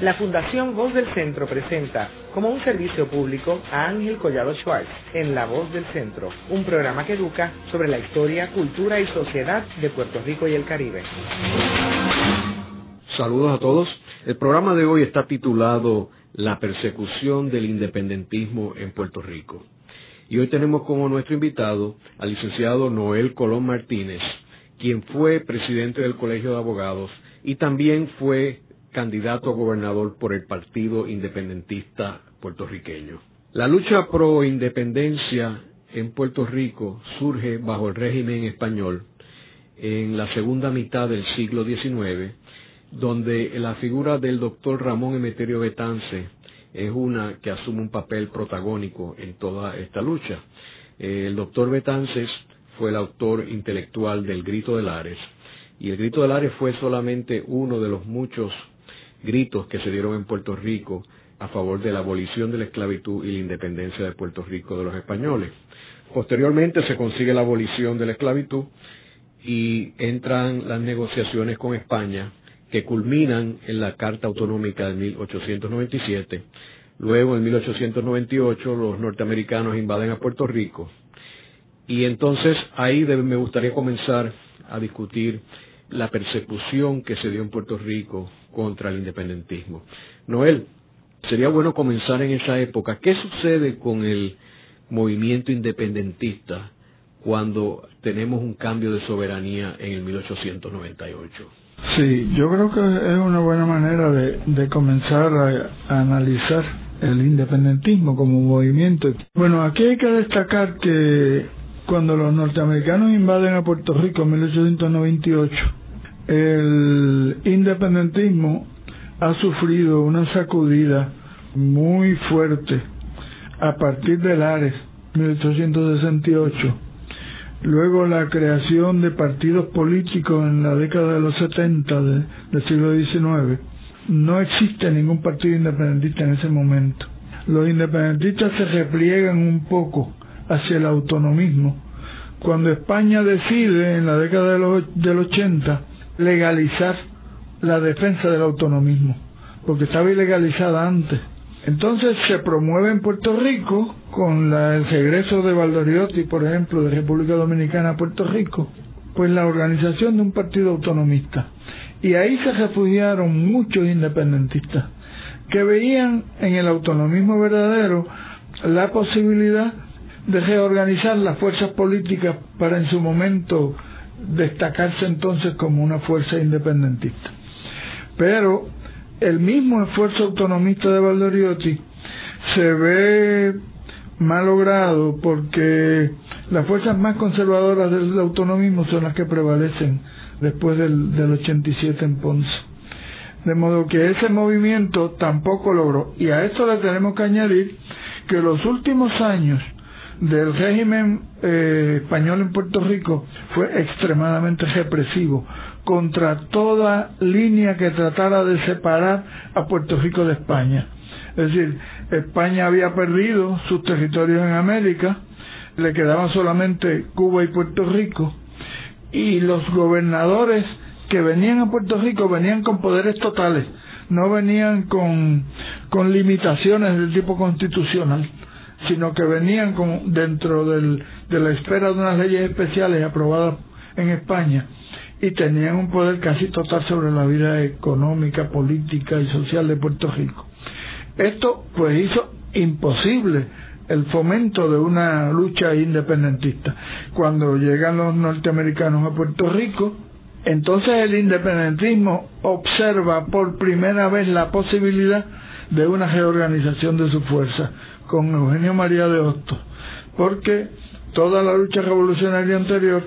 La Fundación Voz del Centro presenta como un servicio público a Ángel Collado Schwartz en La Voz del Centro, un programa que educa sobre la historia, cultura y sociedad de Puerto Rico y el Caribe. Saludos a todos. El programa de hoy está titulado La persecución del independentismo en Puerto Rico. Y hoy tenemos como nuestro invitado al licenciado Noel Colón Martínez, quien fue presidente del Colegio de Abogados y también fue candidato a gobernador por el Partido Independentista puertorriqueño. La lucha pro independencia en Puerto Rico surge bajo el régimen español en la segunda mitad del siglo XIX, donde la figura del doctor Ramón Emeterio Betance es una que asume un papel protagónico en toda esta lucha. El doctor Betances fue el autor intelectual del Grito de Lares, y el Grito de Lares fue solamente uno de los muchos gritos que se dieron en Puerto Rico a favor de la abolición de la esclavitud y la independencia de Puerto Rico de los españoles. Posteriormente se consigue la abolición de la esclavitud y entran las negociaciones con España que culminan en la Carta Autonómica de 1897. Luego, en 1898, los norteamericanos invaden a Puerto Rico. Y entonces ahí me gustaría comenzar a discutir la persecución que se dio en Puerto Rico contra el independentismo. Noel, sería bueno comenzar en esa época. ¿Qué sucede con el movimiento independentista cuando tenemos un cambio de soberanía en el 1898? Sí, yo creo que es una buena manera de, comenzar a, analizar el independentismo como movimiento. Bueno, aquí hay que destacar que cuando los norteamericanos invaden a Puerto Rico en 1898, el independentismo ha sufrido una sacudida muy fuerte a partir del Ares 1868 Luego la creación de partidos políticos en la década de los 70 del siglo XIX. No existe ningún partido independentista en ese momento. Los independentistas se repliegan un poco hacia el autonomismo. Cuando España decide en la década del 80 legalizar la defensa del autonomismo, porque estaba ilegalizada antes. Entonces se promueve en Puerto Rico con el regreso de Valdoriotti, por ejemplo, de República Dominicana a Puerto Rico, pues la organización de un partido autonomista. Y ahí se refugiaron muchos independentistas que veían en el autonomismo verdadero la posibilidad de reorganizar las fuerzas políticas para en su momento destacarse entonces como una fuerza independentista. Pero el mismo esfuerzo autonomista de Valdoriotti se ve malogrado porque las fuerzas más conservadoras del autonomismo son las que prevalecen después del, del 87 en Ponce. De modo que ese movimiento tampoco logró. Y a esto le tenemos que añadir que los últimos años del régimen eh, español en Puerto Rico fue extremadamente represivo contra toda línea que tratara de separar a Puerto Rico de España. Es decir, España había perdido sus territorios en América, le quedaban solamente Cuba y Puerto Rico, y los gobernadores que venían a Puerto Rico venían con poderes totales, no venían con, con limitaciones del tipo constitucional, sino que venían dentro del, de la espera de unas leyes especiales aprobadas en España y tenían un poder casi total sobre la vida económica, política y social de Puerto Rico. Esto pues hizo imposible el fomento de una lucha independentista. Cuando llegan los norteamericanos a Puerto Rico, entonces el independentismo observa por primera vez la posibilidad de una reorganización de su fuerza con Eugenio María de Hostos, porque toda la lucha revolucionaria anterior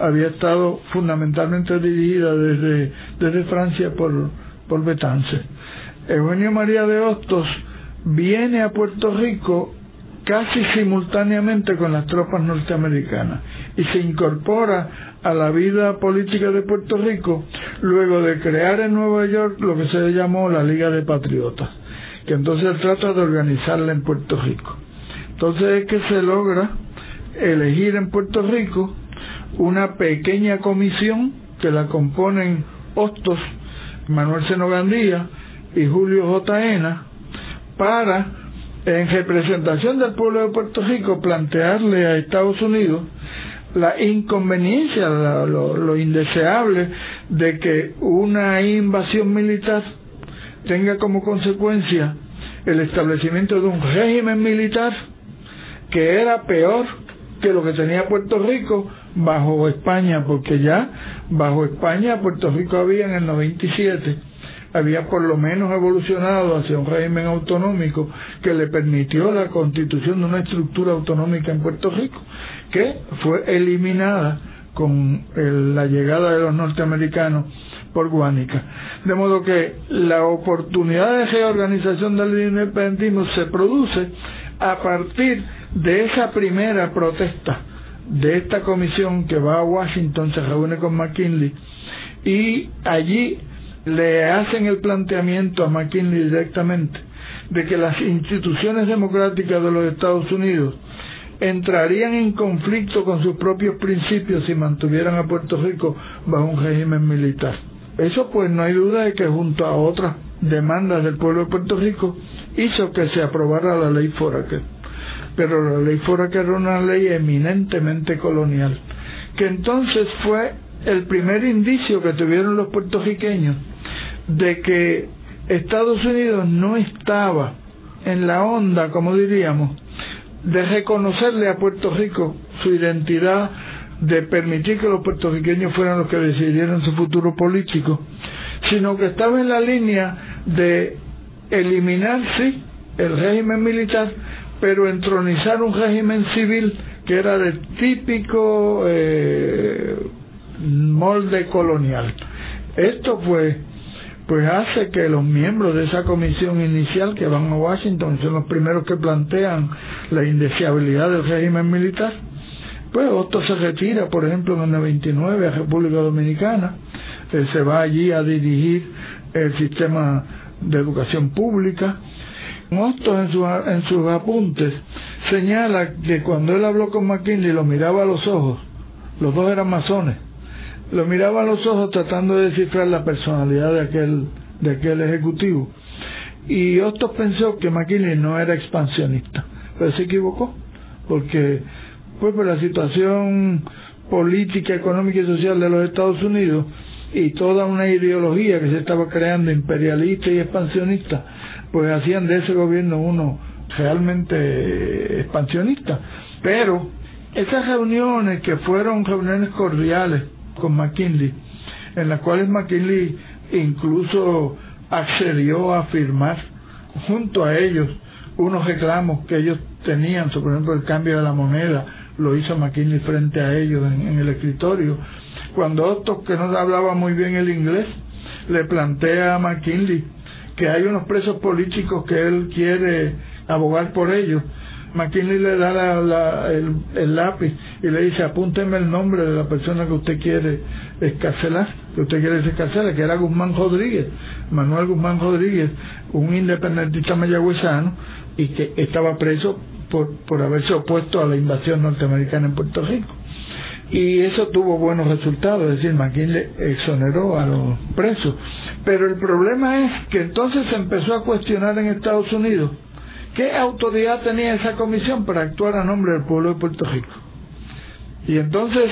había estado fundamentalmente dirigida desde, Francia por, por Betance. Eugenio María de Hostos viene a Puerto Rico casi simultáneamente con las tropas norteamericanas y se incorpora a la vida política de Puerto Rico luego de crear en Nueva York lo que se llamó la Liga de Patriotas, que entonces trata de organizarla en Puerto Rico. Entonces es que se logra elegir en Puerto Rico una pequeña comisión que la componen Hostos, Manuel Senogandía, y Julio J. Para, en representación del pueblo de Puerto Rico, plantearle a Estados Unidos la inconveniencia, lo, indeseable de que una invasión militar tenga como consecuencia el establecimiento de un régimen militar que era peor que lo que tenía Puerto Rico bajo España, porque ya bajo España Puerto Rico había en el 97 había por lo menos evolucionado hacia un régimen autonómico que le permitió la constitución de una estructura autonómica en Puerto Rico, que fue eliminada con la llegada de los norteamericanos De modo que la oportunidad de reorganización del independentismo se produce a partir de esa primera protesta de esta comisión que va a Washington, se reúne con McKinley y allí le hacen el planteamiento a McKinley directamente de que las instituciones democráticas de los Estados Unidos entrarían en conflicto con sus propios principios si mantuvieran a Puerto Rico bajo un régimen militar. Eso pues no hay duda de que junto a otras demandas del pueblo de Puerto Rico hizo que se aprobara la ley Foraker. Pero la ley Foraker era una ley eminentemente colonial, que entonces fue el primer indicio que tuvieron los puertorriqueños de que Estados Unidos no estaba en la onda, como diríamos, de reconocerle a Puerto Rico su identidad, de permitir que los puertorriqueños fueran los que decidieran su futuro político, sino que estaba en la línea de eliminar, sí, el régimen militar, pero entronizar un régimen civil que era de típico eh, molde colonial. Esto pues, pues hace que los miembros de esa comisión inicial que van a Washington son los primeros que plantean la indeseabilidad del régimen militar. Pues Otto se retira, por ejemplo, en el 99 a República Dominicana, eh, se va allí a dirigir el sistema de educación pública, Mostos en, su, en sus apuntes señala que cuando él habló con McKinley lo miraba a los ojos, los dos eran masones, lo miraba a los ojos tratando de descifrar la personalidad de aquel, de aquel ejecutivo. Y Hostos pensó que McKinley no era expansionista, pero se equivocó, porque pues por la situación política, económica y social de los Estados Unidos y toda una ideología que se estaba creando imperialista y expansionista pues hacían de ese gobierno uno realmente expansionista. Pero esas reuniones que fueron reuniones cordiales con McKinley, en las cuales McKinley incluso accedió a firmar junto a ellos unos reclamos que ellos tenían sobre, por ejemplo, el cambio de la moneda, lo hizo McKinley frente a ellos en, el escritorio. Cuando otro que no hablaba muy bien el inglés le plantea a McKinley que hay unos presos políticos que él quiere abogar por ellos. McKinley le da el, lápiz y le dice apúnteme el nombre de la persona que usted quiere escarcelar, que usted quiere escarcelar, que era Guzmán Rodríguez, Manuel Guzmán Rodríguez, un independentista mayagüezano y que estaba preso por, por haberse opuesto a la invasión norteamericana en Puerto Rico y eso tuvo buenos resultados, es decir, McKinley exoneró a los presos. Pero el problema es que entonces se empezó a cuestionar en Estados Unidos qué autoridad tenía esa comisión para actuar a nombre del pueblo de Puerto Rico. Y entonces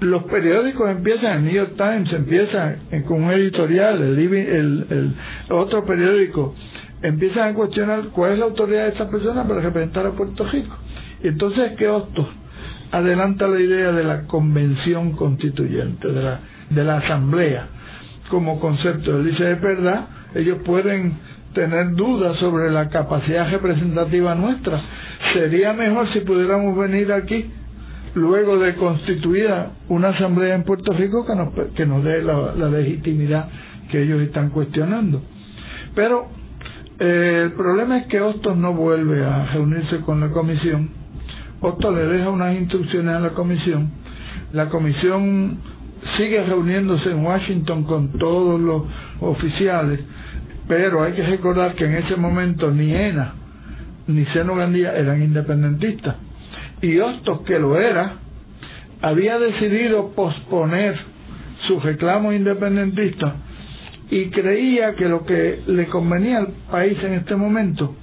los periódicos empiezan, el New York Times empieza con un editorial, el, otro periódico empiezan a cuestionar cuál es la autoridad de esta persona para representar a Puerto Rico. Y entonces que Hostos adelanta la idea de la convención constituyente, de la, de la asamblea como concepto. Él dice, es verdad, ellos pueden tener dudas sobre la capacidad representativa nuestra. Sería mejor si pudiéramos venir aquí luego de constituida una asamblea en Puerto Rico que nos, que nos dé la, legitimidad que ellos están cuestionando. Pero eh, el problema es que Hostos no vuelve a reunirse con la comisión Otto le deja unas instrucciones a la comisión. La comisión sigue reuniéndose en Washington con todos los oficiales, pero hay que recordar que en ese momento ni ENA ni Seno Gandía eran independentistas. Y Hostos, que lo era, había decidido posponer su reclamo independentista y creía que lo que le convenía al país en este momento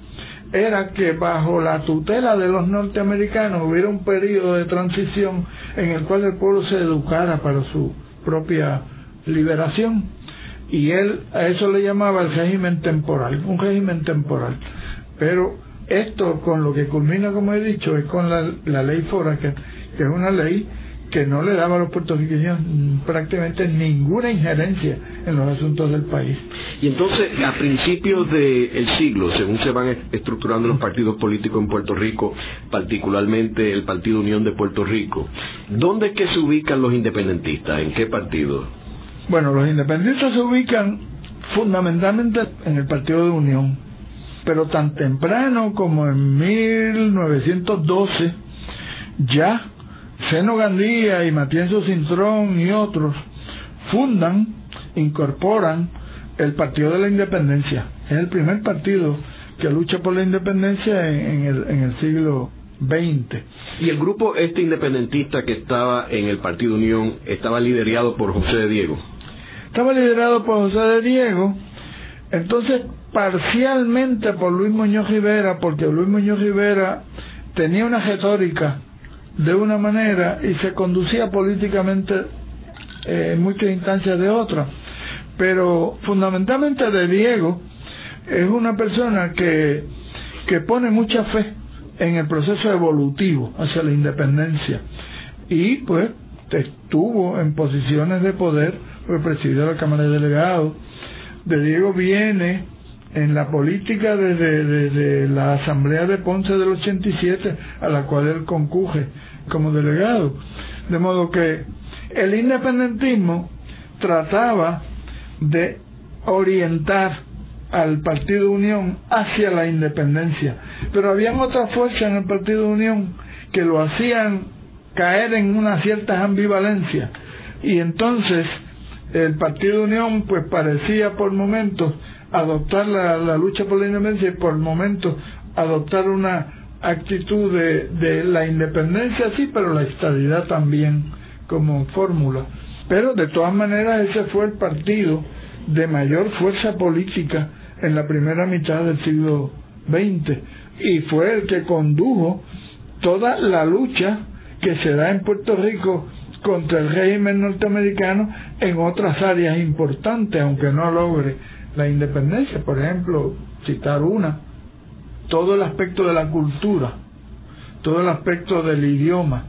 era que bajo la tutela de los norteamericanos hubiera un periodo de transición en el cual el pueblo se educara para su propia liberación y él a eso le llamaba el régimen temporal, un régimen temporal. Pero esto con lo que culmina, como he dicho, es con la, la ley FORA, que, que es una ley que no le daba a los puertorriqueños prácticamente ninguna injerencia en los asuntos del país. Y entonces, a principios del siglo, según se van estructurando los partidos políticos en Puerto Rico, particularmente el Partido Unión de Puerto Rico, ¿dónde es que se ubican los independentistas? ¿En qué partido? Bueno, los independentistas se ubican fundamentalmente en el Partido de Unión, pero tan temprano como en 1912 ya Seno Gandía y Matienzo Cintrón y otros fundan, incorporan el Partido de la Independencia. Es el primer partido que lucha por la independencia en, el, en el siglo XX. Y el grupo este independentista que estaba en el Partido Unión estaba liderado por José de Diego. Estaba liderado por José de Diego, entonces parcialmente por Luis Muñoz Rivera, porque Luis Muñoz Rivera tenía una retórica de una manera y se conducía políticamente eh, en muchas instancias de otra. Pero fundamentalmente de Diego es una persona que, que pone mucha fe en el proceso evolutivo hacia la independencia y pues estuvo en posiciones de poder, presidente de la Cámara de Delegados. De Diego viene en la política desde, la Asamblea de Ponce del 87, a la cual él concuje como delegado. De modo que el independentismo trataba de orientar al Partido Unión hacia la independencia, pero habían otras fuerzas en el Partido Unión que lo hacían caer en una cierta ambivalencia y entonces el Partido Unión pues parecía por momentos adoptar la, lucha por la independencia y por momentos adoptar una actitud de, de la independencia sí, pero la estabilidad también como fórmula. Pero de todas maneras ese fue el partido de mayor fuerza política en la primera mitad del siglo XX y fue el que condujo toda la lucha que se da en Puerto Rico contra el régimen norteamericano en otras áreas importantes, aunque no logre la independencia. Por ejemplo, citar una, todo el aspecto de la cultura, todo el aspecto del idioma,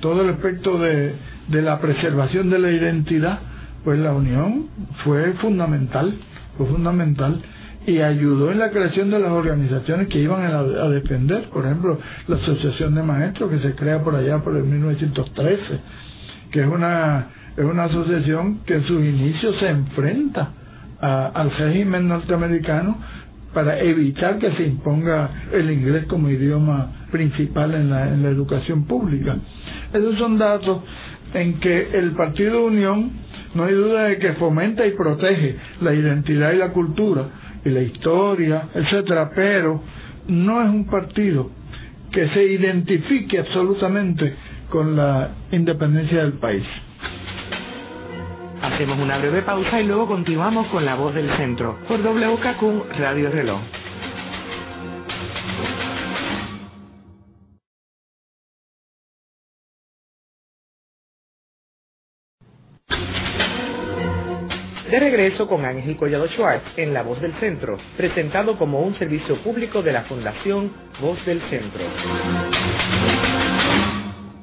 todo el aspecto de, de la preservación de la identidad, pues la unión fue fundamental, fue fundamental y ayudó en la creación de las organizaciones que iban a, a, defender, por ejemplo, la Asociación de Maestros que se crea por allá por el 1913, que es una, es una asociación que en sus inicios se enfrenta al régimen norteamericano para evitar que se imponga el inglés como idioma principal en la, en la educación pública. Esos son datos en que el Partido Unión no hay duda de que fomenta y protege la identidad y la cultura y la historia, etcétera, pero no es un partido que se identifique absolutamente con la independencia del país. Hacemos una breve pausa y luego continuamos con La Voz del Centro por WKQ Radio Reloj. De regreso con Ángel Collado Schwartz en La Voz del Centro, presentado como un servicio público de la Fundación Voz del Centro.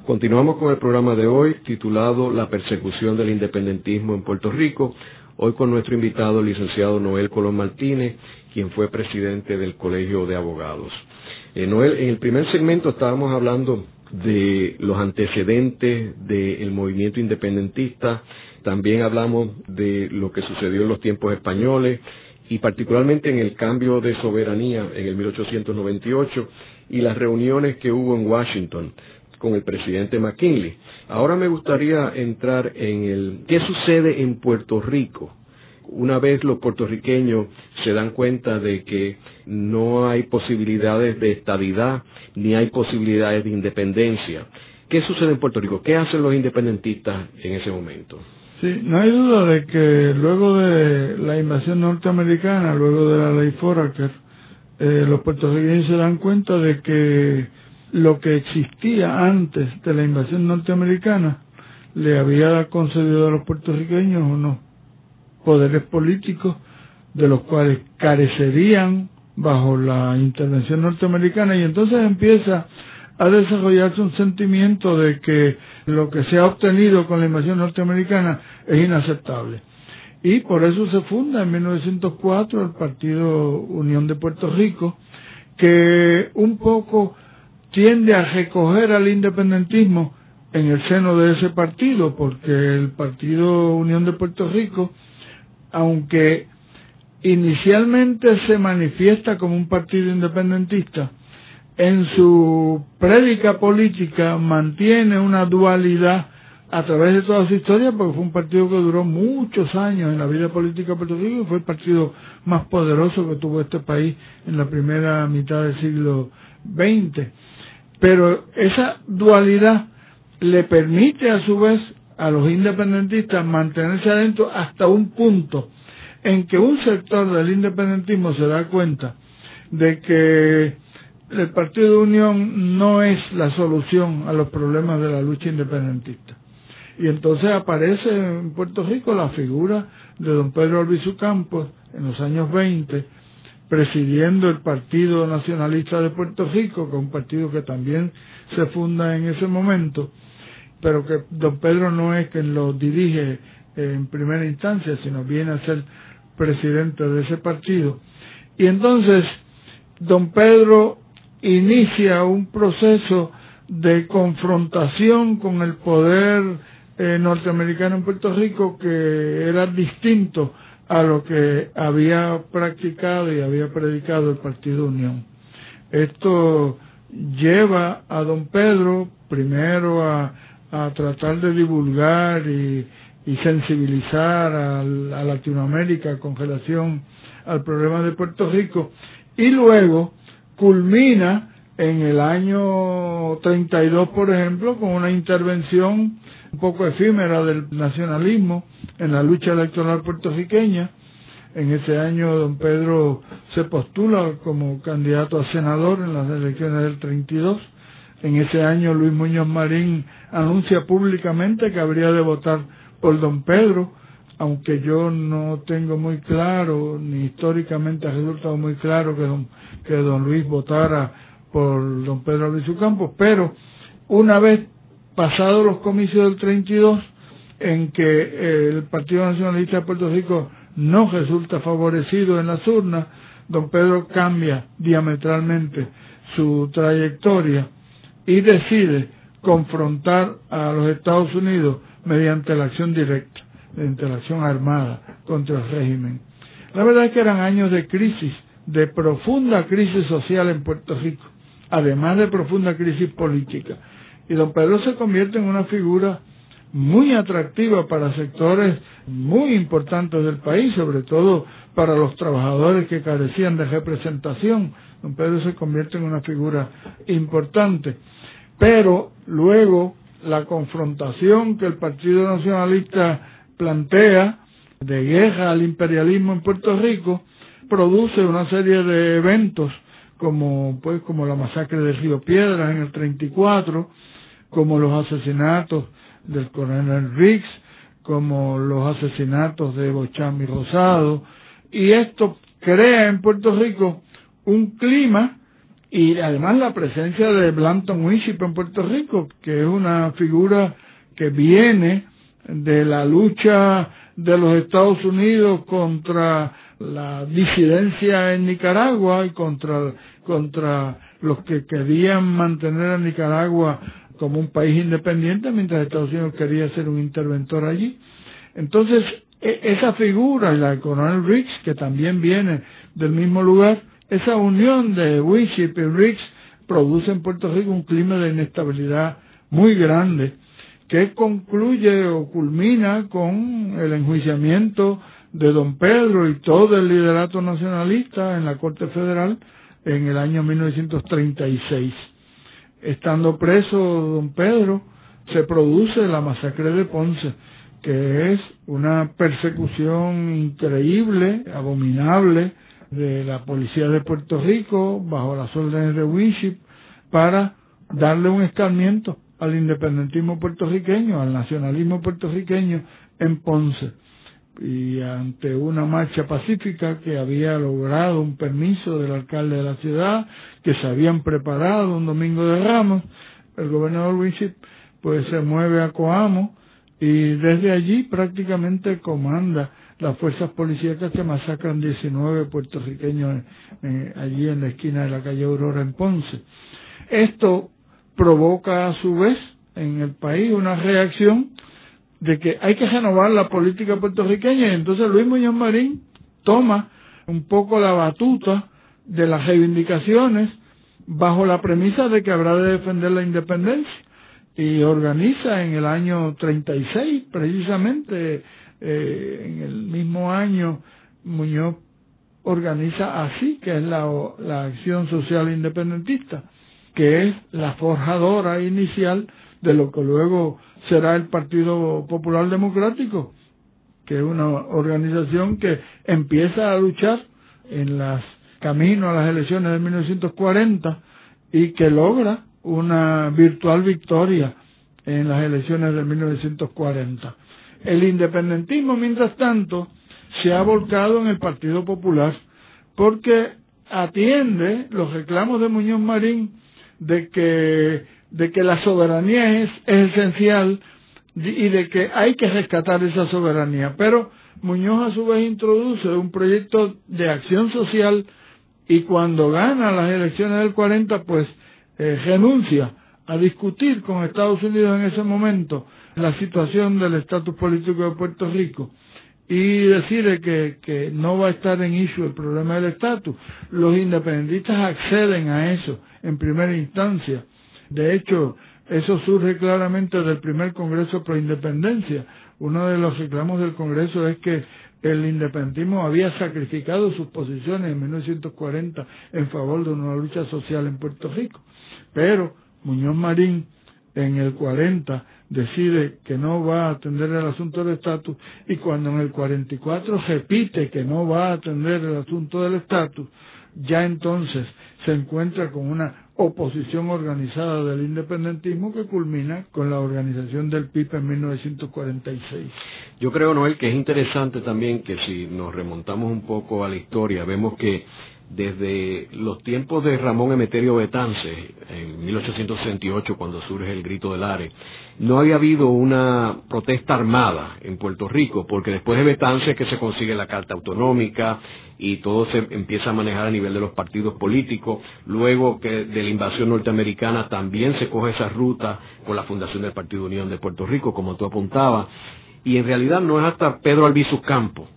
Continuamos con el programa de hoy titulado La persecución del independentismo en Puerto Rico. Hoy con nuestro invitado, el licenciado Noel Colón Martínez, quien fue presidente del Colegio de Abogados. Eh, Noel, en el primer segmento estábamos hablando de los antecedentes del movimiento independentista, también hablamos de lo que sucedió en los tiempos españoles y particularmente en el cambio de soberanía en el 1898 y las reuniones que hubo en Washington con el presidente McKinley. Ahora me gustaría entrar en el qué sucede en Puerto Rico una vez los puertorriqueños se dan cuenta de que no hay posibilidades de estabilidad ni hay posibilidades de independencia. ¿Qué sucede en Puerto Rico? ¿Qué hacen los independentistas en ese momento? Sí, no hay duda de que luego de la invasión norteamericana, luego de la ley Foraker, eh, los puertorriqueños se dan cuenta de que lo que existía antes de la invasión norteamericana le había concedido a los puertorriqueños unos poderes políticos de los cuales carecerían bajo la intervención norteamericana y entonces empieza a desarrollarse un sentimiento de que lo que se ha obtenido con la invasión norteamericana es inaceptable. Y por eso se funda en 1904 el Partido Unión de Puerto Rico, que un poco tiende a recoger al independentismo en el seno de ese partido, porque el Partido Unión de Puerto Rico, aunque inicialmente se manifiesta como un partido independentista, en su prédica política mantiene una dualidad a través de toda su historia, porque fue un partido que duró muchos años en la vida política de Puerto Rico y fue el partido más poderoso que tuvo este país en la primera mitad del siglo XX. Pero esa dualidad le permite a su vez a los independentistas mantenerse adentro hasta un punto en que un sector del independentismo se da cuenta de que el Partido de Unión no es la solución a los problemas de la lucha independentista. Y entonces aparece en Puerto Rico la figura de don Pedro Albizu Campos en los años 20, presidiendo el Partido Nacionalista de Puerto Rico, que es un partido que también se funda en ese momento, pero que don Pedro no es quien lo dirige en primera instancia, sino viene a ser presidente de ese partido. Y entonces, don Pedro inicia un proceso de confrontación con el poder eh, norteamericano en Puerto Rico que era distinto a lo que había practicado y había predicado el Partido Unión. Esto lleva a don Pedro primero a, a tratar de divulgar y, y sensibilizar a, Latinoamérica con relación al problema de Puerto Rico y luego culmina en el año 32, por ejemplo, con una intervención un poco efímera del nacionalismo en la lucha electoral puertorriqueña. En ese año don Pedro se postula como candidato a senador en las elecciones del 32. En ese año Luis Muñoz Marín anuncia públicamente que habría de votar por don Pedro, aunque yo no tengo muy claro, ni históricamente ha resultado muy claro que don, que don Luis votara por don Pedro Luis Campos, pero una vez pasados los comicios del 32, en que eh, el Partido Nacionalista de Puerto Rico no resulta favorecido en las urnas, don Pedro cambia diametralmente su trayectoria y decide confrontar a los Estados Unidos mediante la acción directa, mediante la acción armada contra el régimen. La verdad es que eran años de crisis, de profunda crisis social en Puerto Rico, además de profunda crisis política. Y don Pedro se convierte en una figura muy atractiva para sectores muy importantes del país, sobre todo para los trabajadores que carecían de representación. Don Pedro se convierte en una figura importante. Pero luego la confrontación que el Partido Nacionalista plantea de guerra al imperialismo en Puerto Rico produce una serie de eventos como pues como la masacre de Río Piedras en el 34, como los asesinatos del coronel Riggs, como los asesinatos de Bochami Rosado, y esto crea en Puerto Rico un clima y además la presencia de Blanton Winship en Puerto Rico, que es una figura que viene de la lucha de los Estados Unidos contra la disidencia en Nicaragua y contra, contra los que querían mantener a Nicaragua como un país independiente mientras Estados Unidos quería ser un interventor allí. Entonces, e, esa figura, la de Coronel Riggs, que también viene del mismo lugar, esa unión de Winship y Riggs produce en Puerto Rico un clima de inestabilidad muy grande que concluye o culmina con el enjuiciamiento de don Pedro y todo el liderato nacionalista en la Corte Federal en el año 1936. Estando preso don Pedro, se produce la masacre de Ponce, que es una persecución increíble, abominable, de la policía de Puerto Rico bajo las órdenes de Winship para darle un escarmiento al independentismo puertorriqueño, al nacionalismo puertorriqueño en Ponce. Y ante una marcha pacífica que había logrado un permiso del alcalde de la ciudad, que se habían preparado un domingo de ramos, el gobernador Winship pues se mueve a Coamo y desde allí prácticamente comanda las fuerzas policíacas que masacran 19 puertorriqueños eh, allí en la esquina de la calle Aurora en Ponce. Esto provoca a su vez en el país una reacción de que hay que renovar la política puertorriqueña y entonces Luis Muñoz Marín toma un poco la batuta de las reivindicaciones bajo la premisa de que habrá de defender la independencia y organiza en el año 36 precisamente eh, en el mismo año Muñoz organiza así que es la, la acción social independentista que es la forjadora inicial de lo que luego será el Partido Popular Democrático, que es una organización que empieza a luchar en las caminos a las elecciones de 1940 y que logra una virtual victoria en las elecciones de 1940. El independentismo, mientras tanto, se ha volcado en el Partido Popular porque atiende los reclamos de Muñoz Marín de que, de que la soberanía es, esencial y de que hay que rescatar esa soberanía. Pero Muñoz a su vez introduce un proyecto de acción social y cuando gana las elecciones del 40 pues eh, renuncia a discutir con Estados Unidos en ese momento la situación del estatus político de Puerto Rico y decide que, que no va a estar en issue el problema del estatus. Los independentistas acceden a eso en primera instancia. De hecho, eso surge claramente del primer Congreso pro independencia. Uno de los reclamos del Congreso es que el independentismo había sacrificado sus posiciones en 1940 en favor de una lucha social en Puerto Rico. Pero Muñoz Marín en el 40 decide que no va a atender el asunto del estatus y cuando en el 44 repite que no va a atender el asunto del estatus, ya entonces se encuentra con una oposición organizada del independentismo que culmina con la organización del PIB en 1946. Yo creo, Noel, que es interesante también que si nos remontamos un poco a la historia, vemos que desde los tiempos de Ramón Emeterio Betance, en 1868, cuando surge el grito del Are, no había habido una protesta armada en Puerto Rico, porque después de Betance es que se consigue la Carta Autonómica y todo se empieza a manejar a nivel de los partidos políticos. Luego que de la invasión norteamericana también se coge esa ruta con la fundación del Partido Unión de Puerto Rico, como tú apuntabas. Y en realidad no es hasta Pedro Albizu Campos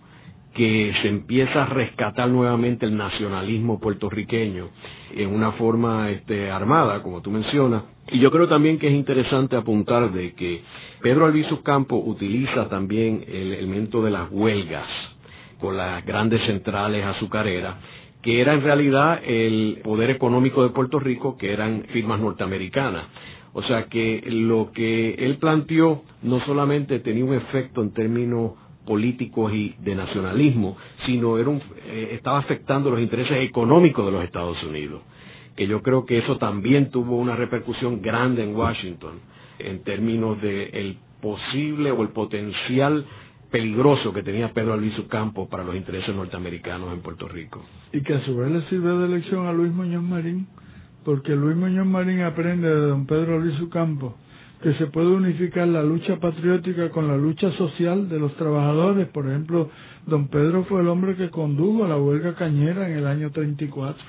que se empieza a rescatar nuevamente el nacionalismo puertorriqueño en una forma este, armada, como tú mencionas. Y yo creo también que es interesante apuntar de que Pedro Albizu Campo utiliza también el elemento de las huelgas con las grandes centrales azucareras, que era en realidad el poder económico de Puerto Rico, que eran firmas norteamericanas. O sea que lo que él planteó no solamente tenía un efecto en términos políticos y de nacionalismo, sino era un, eh, estaba afectando los intereses económicos de los Estados Unidos, que yo creo que eso también tuvo una repercusión grande en Washington en términos de el posible o el potencial peligroso que tenía Pedro Albizu Campos para los intereses norteamericanos en Puerto Rico. Y que a su vez le sirvió de elección a Luis Muñoz Marín, porque Luis Muñoz Marín aprende de don Pedro Albizu Campos que se puede unificar la lucha patriótica con la lucha social de los trabajadores. Por ejemplo, don Pedro fue el hombre que condujo la huelga cañera en el año 34.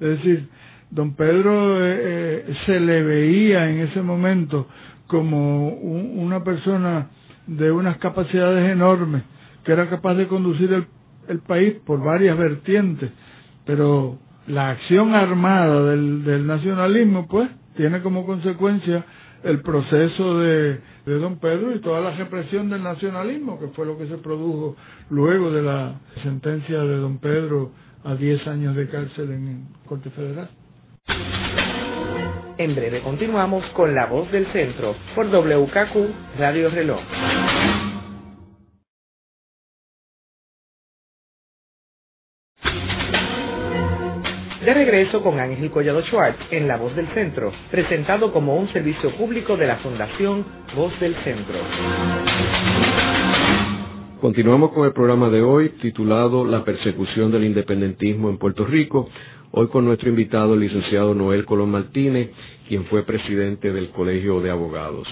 Es decir, don Pedro eh, eh, se le veía en ese momento como una persona de unas capacidades enormes, que era capaz de conducir el, el país por varias vertientes, pero la acción armada del nacionalismo, pues, tiene como consecuencia el proceso de, de don Pedro y toda la represión del nacionalismo, que fue lo que se produjo luego de la sentencia de don Pedro a 10 años de cárcel en Corte Federal. En breve continuamos con La Voz del Centro por WKQ Radio Reloj. De regreso con Ángel Collado Schwartz en La Voz del Centro, presentado como un servicio público de la Fundación Voz del Centro. Continuamos con el programa de hoy titulado La persecución del independentismo en Puerto Rico. Hoy con nuestro invitado, el licenciado Noel Colón Martínez, quien fue presidente del Colegio de Abogados.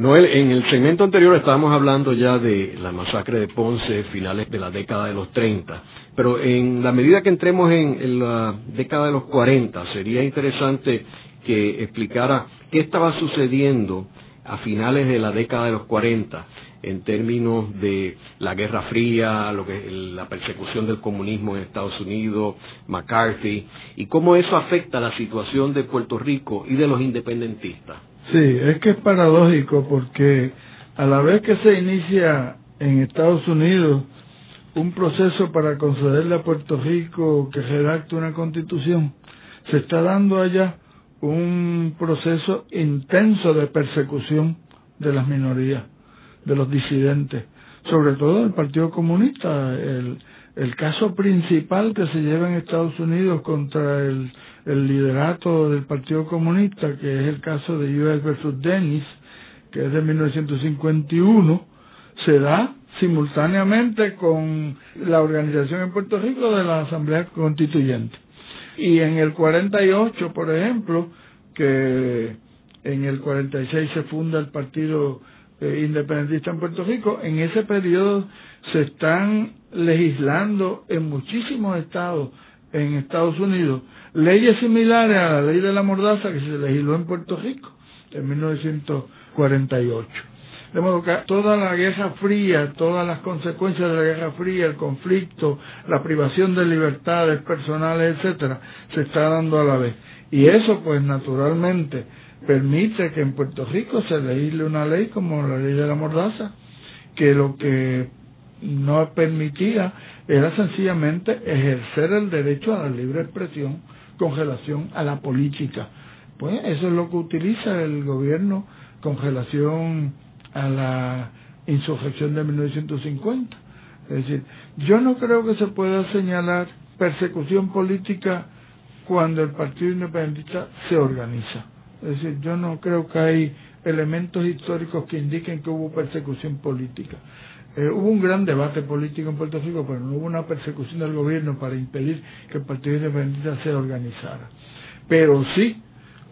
Noel, en el segmento anterior estábamos hablando ya de la masacre de Ponce, finales de la década de los 30, pero en la medida que entremos en, la década de los 40, sería interesante que explicara qué estaba sucediendo a finales de la década de los 40 en términos de la Guerra Fría, lo que, la persecución del comunismo en Estados Unidos, McCarthy, y cómo eso afecta la situación de Puerto Rico y de los independentistas. Sí, es que es paradójico porque a la vez que se inicia en Estados Unidos un proceso para concederle a Puerto Rico que redacte una constitución, se está dando allá un proceso intenso de persecución de las minorías de los disidentes, sobre todo del Partido Comunista. El, el caso principal que se lleva en Estados Unidos contra el, el liderato del Partido Comunista, que es el caso de U.S. versus Dennis, que es de 1951, se da simultáneamente con la organización en Puerto Rico de la Asamblea Constituyente. Y en el 48, por ejemplo, que en el 46 se funda el Partido eh, independentista en Puerto Rico, en ese periodo se están legislando en muchísimos estados en Estados Unidos leyes similares a la ley de la mordaza que se legisló en Puerto Rico en 1948. De modo que toda la Guerra Fría, todas las consecuencias de la Guerra Fría, el conflicto, la privación de libertades personales, etcétera, se está dando a la vez. Y eso, pues, naturalmente, permite que en Puerto Rico se legisle una ley como la ley de la mordaza, que lo que no permitía era sencillamente ejercer el derecho a la libre expresión con relación a la política. Pues eso es lo que utiliza el gobierno con relación a la insurrección de 1950. Es decir, yo no creo que se pueda señalar persecución política cuando el Partido Independentista se organiza. Es decir, yo no creo que hay elementos históricos que indiquen que hubo persecución política. Eh, hubo un gran debate político en Puerto Rico, pero no hubo una persecución del gobierno para impedir que el Partido Independentista se organizara. Pero sí,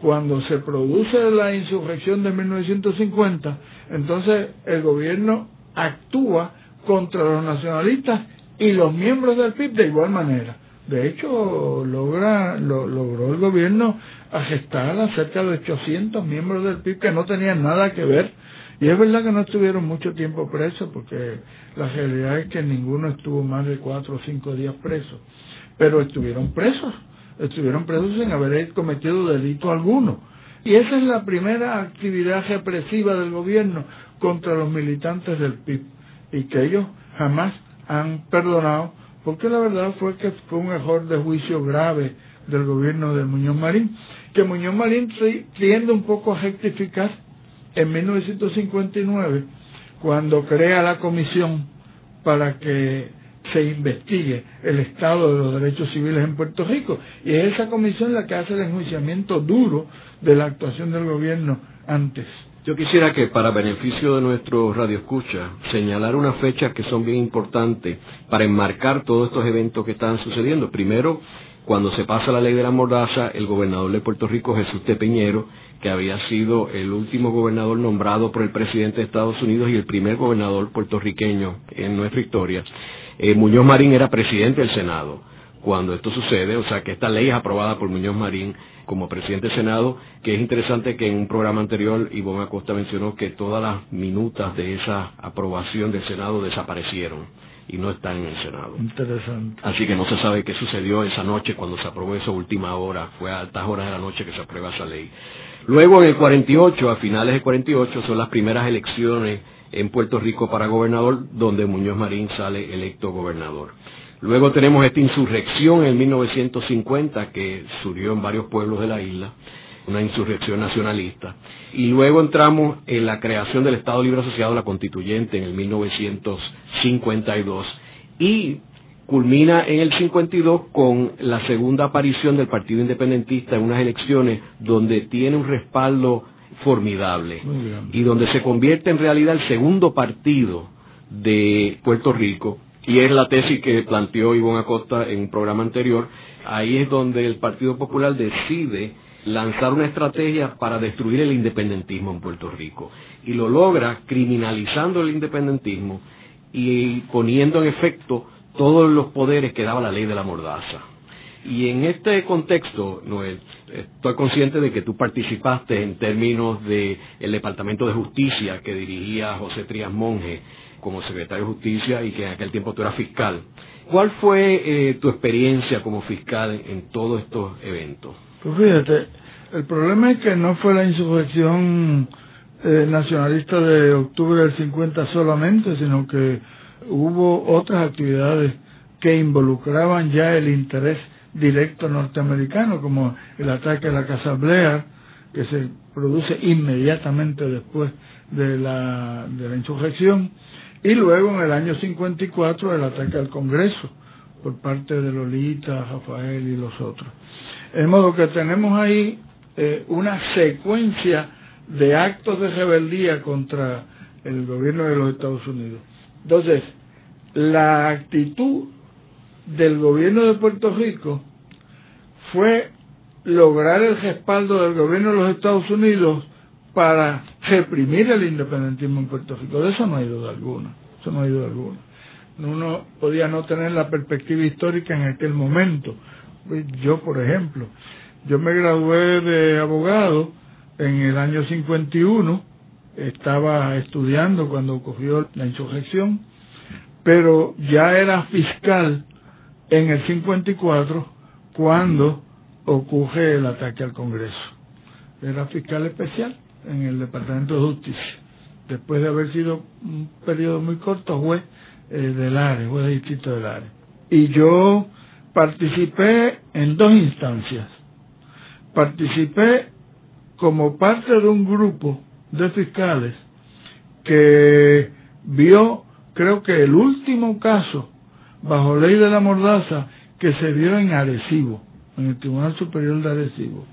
cuando se produce la insurrección de 1950, entonces el gobierno actúa contra los nacionalistas y los miembros del PIB de igual manera. De hecho, logra, lo, logró el gobierno arrestar a cerca de 800 miembros del PIB que no tenían nada que ver. Y es verdad que no estuvieron mucho tiempo presos, porque la realidad es que ninguno estuvo más de cuatro o cinco días preso. Pero estuvieron presos, estuvieron presos sin haber cometido delito alguno. Y esa es la primera actividad represiva del gobierno contra los militantes del PIB. Y que ellos jamás han perdonado porque la verdad fue que fue un error de juicio grave del gobierno de Muñoz Marín, que Muñoz Marín tiende un poco a rectificar en 1959, cuando crea la comisión para que se investigue el estado de los derechos civiles en Puerto Rico. Y es esa comisión la que hace el enjuiciamiento duro de la actuación del gobierno antes. Yo quisiera que para beneficio de nuestro radio escucha señalar unas fechas que son bien importantes para enmarcar todos estos eventos que están sucediendo. Primero, cuando se pasa la ley de la mordaza, el gobernador de Puerto Rico, Jesús Tepeñero, que había sido el último gobernador nombrado por el presidente de Estados Unidos y el primer gobernador puertorriqueño en nuestra historia, eh, Muñoz Marín era presidente del Senado cuando esto sucede, o sea que esta ley es aprobada por Muñoz Marín como presidente del Senado, que es interesante que en un programa anterior Ivonne Acosta mencionó que todas las minutas de esa aprobación del Senado desaparecieron y no están en el Senado. Interesante. Así que no se sabe qué sucedió esa noche cuando se aprobó esa última hora, fue a altas horas de la noche que se aprueba esa ley. Luego en el 48, a finales del 48, son las primeras elecciones en Puerto Rico para gobernador, donde Muñoz Marín sale electo gobernador. Luego tenemos esta insurrección en 1950 que surgió en varios pueblos de la isla, una insurrección nacionalista. Y luego entramos en la creación del Estado Libre Asociado, la constituyente, en el 1952. Y culmina en el 52 con la segunda aparición del Partido Independentista en unas elecciones donde tiene un respaldo formidable y donde se convierte en realidad el segundo partido de Puerto Rico y es la tesis que planteó Ivonne Acosta en un programa anterior. Ahí es donde el Partido Popular decide lanzar una estrategia para destruir el independentismo en Puerto Rico y lo logra criminalizando el independentismo y poniendo en efecto todos los poderes que daba la ley de la mordaza. Y en este contexto, Noel, estoy consciente de que tú participaste en términos del Departamento de Justicia que dirigía José Trías Monge como secretario de Justicia y que en aquel tiempo tú eras fiscal. ¿Cuál fue eh, tu experiencia como fiscal en todos estos eventos? Pues fíjate, el problema es que no fue la insurrección eh, nacionalista de octubre del 50 solamente, sino que hubo otras actividades que involucraban ya el interés directo norteamericano, como el ataque a la Casa Blair, que se produce inmediatamente después de la, de la insurrección, y luego en el año 54 el ataque al Congreso por parte de Lolita, Rafael y los otros. De modo que tenemos ahí eh, una secuencia de actos de rebeldía contra el gobierno de los Estados Unidos. Entonces, la actitud del gobierno de Puerto Rico fue lograr el respaldo del gobierno de los Estados Unidos para reprimir el independentismo en Puerto Rico. De eso no hay duda alguna. Eso no hay duda alguna. Uno podía no tener la perspectiva histórica en aquel momento. Yo, por ejemplo, yo me gradué de abogado en el año 51, estaba estudiando cuando ocurrió la insurrección, pero ya era fiscal en el 54 cuando ocurre el ataque al Congreso. Era fiscal especial en el Departamento de Justicia, después de haber sido un periodo muy corto juez eh, del área, juez de distrito del área. Y yo participé en dos instancias. Participé como parte de un grupo de fiscales que vio, creo que el último caso bajo ley de la mordaza que se vio en Arecibo, en el Tribunal Superior de Arecibo.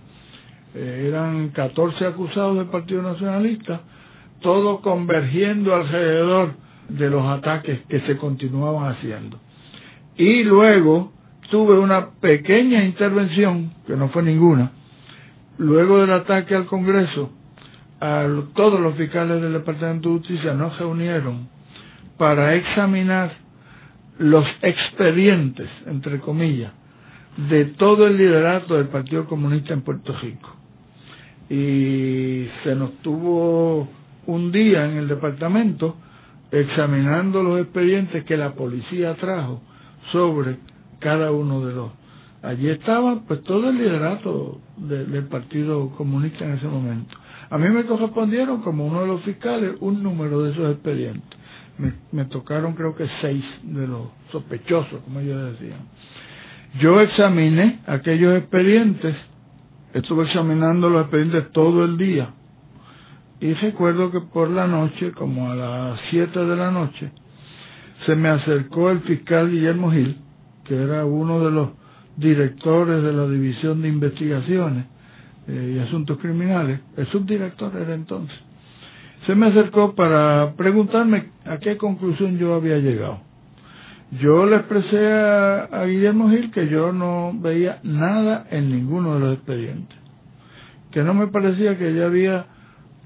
Eh, eran 14 acusados del Partido Nacionalista, todos convergiendo alrededor de los ataques que se continuaban haciendo. Y luego tuve una pequeña intervención, que no fue ninguna, luego del ataque al Congreso, todos los fiscales del Departamento de Justicia nos reunieron para examinar los expedientes, entre comillas, de todo el liderato del Partido Comunista en Puerto Rico. Y se nos tuvo un día en el departamento examinando los expedientes que la policía trajo sobre cada uno de los Allí estaba pues todo el liderato del Partido Comunista en ese momento. A mí me correspondieron como uno de los fiscales un número de esos expedientes. Me, tocaron creo que seis de los sospechosos, como ellos decían. Yo examiné aquellos expedientes, estuve examinando los expedientes todo el día y recuerdo que por la noche, como a las siete de la noche, se me acercó el fiscal Guillermo Gil, que era uno de los directores de la División de Investigaciones eh, y Asuntos Criminales, el subdirector era entonces, se me acercó para preguntarme a qué conclusión yo había llegado. Yo le expresé a, Guillermo Gil que yo no veía nada en ninguno de los expedientes, que no me parecía que ya había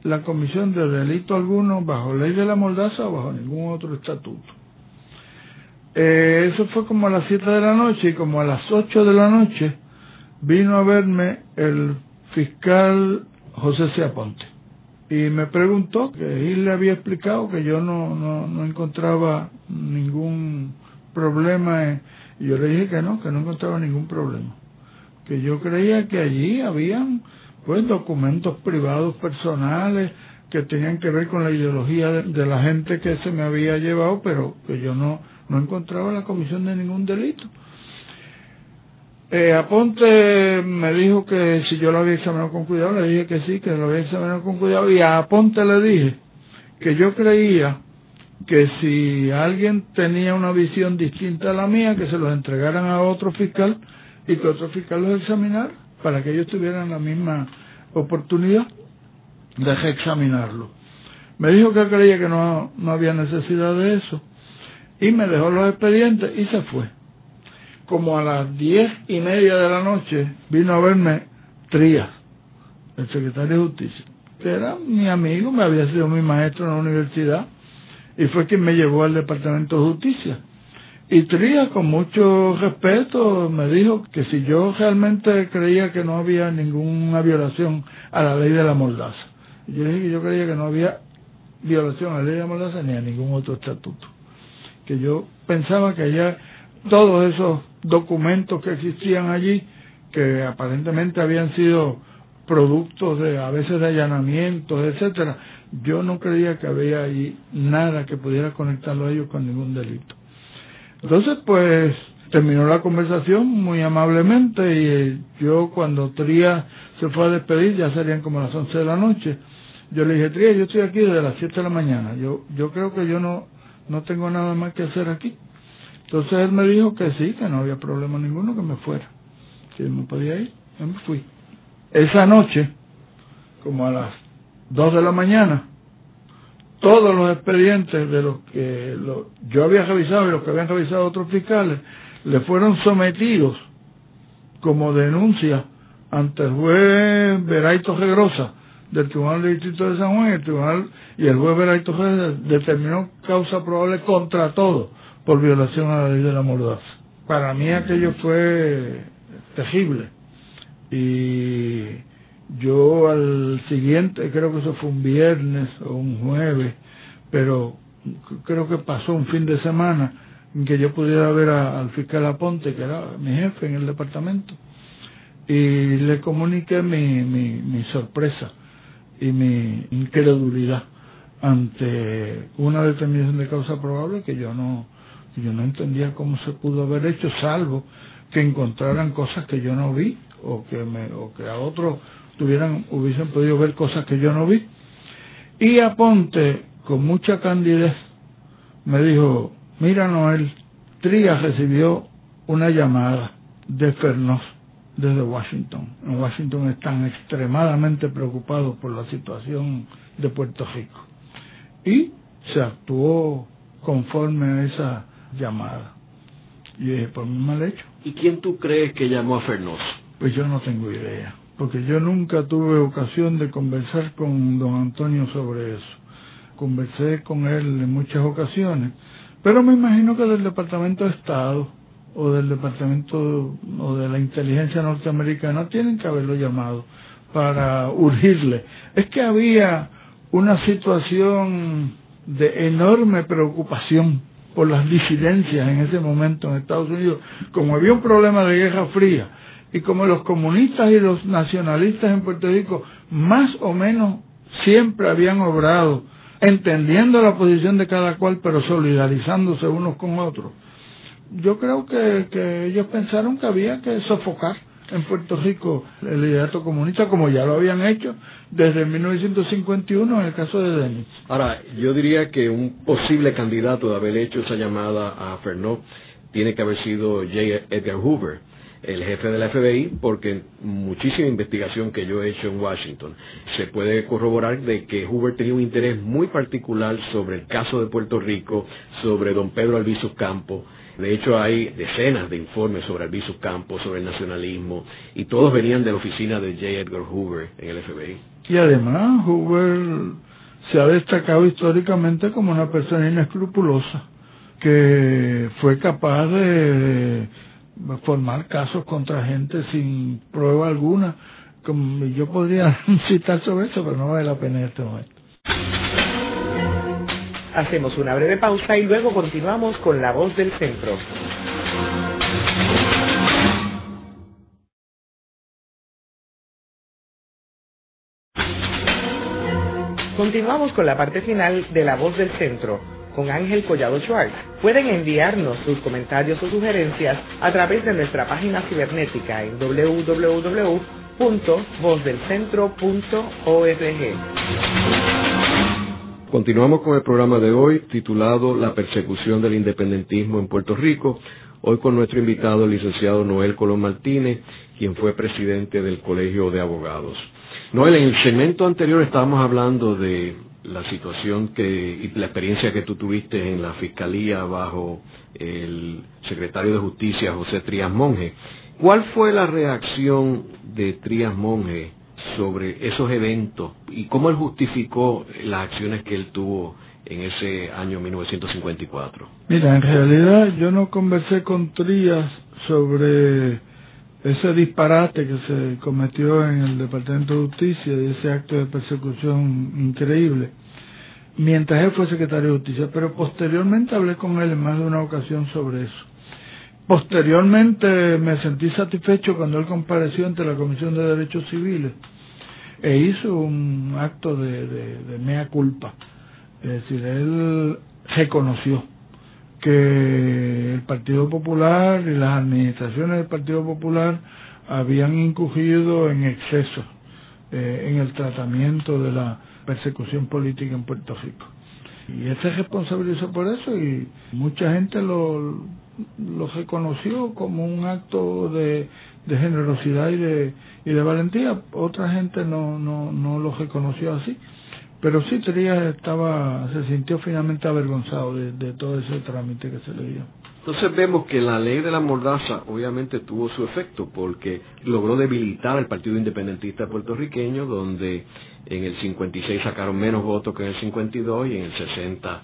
la comisión de delito alguno bajo ley de la mordaza o bajo ningún otro estatuto. Eh, eso fue como a las 7 de la noche y como a las 8 de la noche vino a verme el fiscal José C. Y me preguntó que él le había explicado que yo no, no, no encontraba ningún problema y yo le dije que no, que no encontraba ningún problema, que yo creía que allí habían pues documentos privados personales que tenían que ver con la ideología de la gente que se me había llevado, pero que yo no no encontraba la comisión de ningún delito. Eh, Aponte me dijo que si yo lo había examinado con cuidado, le dije que sí, que lo había examinado con cuidado, y a Aponte le dije que yo creía que si alguien tenía una visión distinta a la mía, que se los entregaran a otro fiscal y que otro fiscal los examinara para que ellos tuvieran la misma oportunidad de reexaminarlo. Me dijo que creía que no, no había necesidad de eso y me dejó los expedientes y se fue. Como a las diez y media de la noche vino a verme Trías, el secretario de Justicia, que era mi amigo, me había sido mi maestro en la universidad y fue quien me llevó al Departamento de Justicia. Y Trías, con mucho respeto, me dijo que si yo realmente creía que no había ninguna violación a la ley de la mordaza. Yo dije que yo creía que no había violación a la ley de la mordaza ni a ningún otro estatuto que yo pensaba que ya todos esos documentos que existían allí, que aparentemente habían sido productos de a veces de allanamientos, etcétera, yo no creía que había ahí nada que pudiera conectarlo a ellos con ningún delito. Entonces, pues terminó la conversación muy amablemente y yo cuando Tría se fue a despedir, ya serían como las 11 de la noche, yo le dije, Tría, yo estoy aquí desde las 7 de la mañana, yo, yo creo que yo no, no tengo nada más que hacer aquí. Entonces él me dijo que sí, que no había problema ninguno, que me fuera, que me podía ir, yo me fui. Esa noche, como a las dos de la mañana, todos los expedientes de los que yo había revisado y los que habían revisado otros fiscales le fueron sometidos como denuncia ante el juez Veraito Regrosa del Tribunal de Distrito de San Juan. Y el Tribunal y el juez Veraito determinó causa probable contra todo por violación a la ley de la mordaza. Para mí aquello fue terrible y yo al siguiente, creo que eso fue un viernes o un jueves, pero creo que pasó un fin de semana en que yo pudiera ver al fiscal Aponte, que era mi jefe en el departamento, y le comuniqué mi, mi sorpresa y mi incredulidad ante una determinación de causa probable que yo no yo no entendía cómo se pudo haber hecho salvo que encontraran cosas que yo no vi o que me o que a otros tuvieran hubiesen podido ver cosas que yo no vi y Aponte con mucha candidez me dijo mira Noel Trías recibió una llamada de Fernós desde Washington. En Washington están extremadamente preocupados por la situación de Puerto Rico. Y se actuó conforme a esa llamada. Y dije, por mi mal hecho. ¿Y quién tú crees que llamó a Fernós? Pues yo no tengo idea, porque yo nunca tuve ocasión de conversar con don Antonio sobre eso. Conversé con él en muchas ocasiones, pero me imagino que del Departamento de Estado o del departamento o de la inteligencia norteamericana tienen que haberlo llamado para urgirle. Es que había una situación de enorme preocupación por las disidencias en ese momento en Estados Unidos, como había un problema de guerra fría y como los comunistas y los nacionalistas en Puerto Rico más o menos siempre habían obrado entendiendo la posición de cada cual pero solidarizándose unos con otros yo creo que, que ellos pensaron que había que sofocar en Puerto Rico el liderato comunista como ya lo habían hecho desde 1951 en el caso de Denis. Ahora, yo diría que un posible candidato de haber hecho esa llamada a Fernó tiene que haber sido J. Edgar Hoover, el jefe de la FBI, porque muchísima investigación que yo he hecho en Washington se puede corroborar de que Hoover tenía un interés muy particular sobre el caso de Puerto Rico, sobre don Pedro Albizu Campo, de hecho, hay decenas de informes sobre Albizu Campos, sobre el nacionalismo, y todos venían de la oficina de J. Edgar Hoover en el FBI. Y además, Hoover se ha destacado históricamente como una persona inescrupulosa, que fue capaz de formar casos contra gente sin prueba alguna. Yo podría citar sobre eso, pero no vale la pena en este momento. Hacemos una breve pausa y luego continuamos con La Voz del Centro. Continuamos con la parte final de La Voz del Centro con Ángel Collado Schwartz. Pueden enviarnos sus comentarios o sugerencias a través de nuestra página cibernética en www.vozdelcentro.org. Continuamos con el programa de hoy titulado La persecución del independentismo en Puerto Rico. Hoy con nuestro invitado, el licenciado Noel Colón Martínez, quien fue presidente del Colegio de Abogados. Noel, en el segmento anterior estábamos hablando de la situación que, y la experiencia que tú tuviste en la Fiscalía bajo el secretario de Justicia, José Trías Monge. ¿Cuál fue la reacción de Trías Monge sobre esos eventos y cómo él justificó las acciones que él tuvo en ese año 1954? Mira, en realidad yo no conversé con Trías sobre ese disparate que se cometió en el Departamento de Justicia y ese acto de persecución increíble, mientras él fue secretario de Justicia, pero posteriormente hablé con él en más de una ocasión sobre eso. Posteriormente me sentí satisfecho cuando él compareció ante la Comisión de Derechos Civiles e hizo un acto de, de mea culpa. Es decir, él reconoció que el Partido Popular y las administraciones del Partido Popular habían incurrido en exceso eh, en el tratamiento de la persecución política en Puerto Rico. Y él se responsabilizó por eso y mucha gente lo, lo reconoció como un acto de, de generosidad y de, y de valentía. Otra gente no, no, no lo reconoció así. Pero sí, Trías estaba, se sintió finalmente avergonzado de, todo ese trámite que se le dio. Entonces vemos que la ley de la mordaza obviamente tuvo su efecto porque logró debilitar al Partido Independentista puertorriqueño donde en el 56 sacaron menos votos que en el 52 y en el 60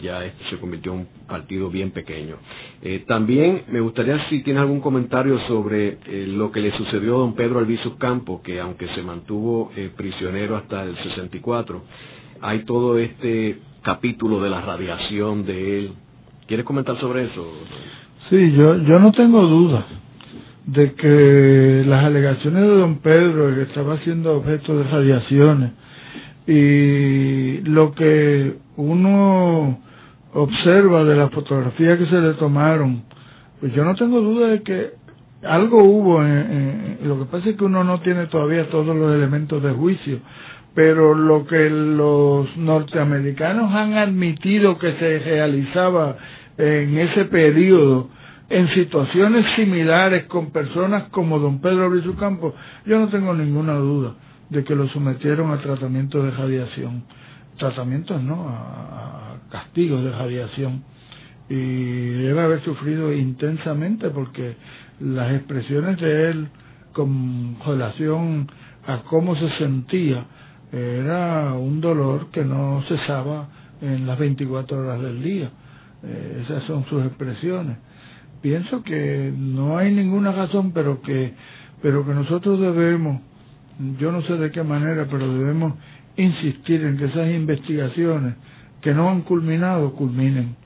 ya este se convirtió en un partido bien pequeño. Eh, también me gustaría si tiene algún comentario sobre eh, lo que le sucedió a don Pedro Albizus Campos, que aunque se mantuvo eh, prisionero hasta el 64, hay todo este capítulo de la radiación de él. ¿Quieres comentar sobre eso? Sí, yo, yo no tengo duda de que las alegaciones de don Pedro, que estaba siendo objeto de radiaciones, y lo que uno observa de las fotografías que se le tomaron, pues yo no tengo duda de que algo hubo. En, lo que pasa es que uno no tiene todavía todos los elementos de juicio, pero lo que los norteamericanos han admitido que se realizaba en ese periodo en situaciones similares con personas como don Pedro Brizu Campos, yo no tengo ninguna duda de que lo sometieron a tratamiento de radiación tratamientos, ¿no? A, castigos de radiación. Y debe haber sufrido intensamente porque las expresiones de él con relación a cómo se sentía era un dolor que no cesaba en las 24 horas del día. Eh, esas son sus expresiones. Pienso que no hay ninguna razón, pero que, pero que nosotros debemos, yo no sé de qué manera, pero debemos insistir en que esas investigaciones que no han culminado culminen.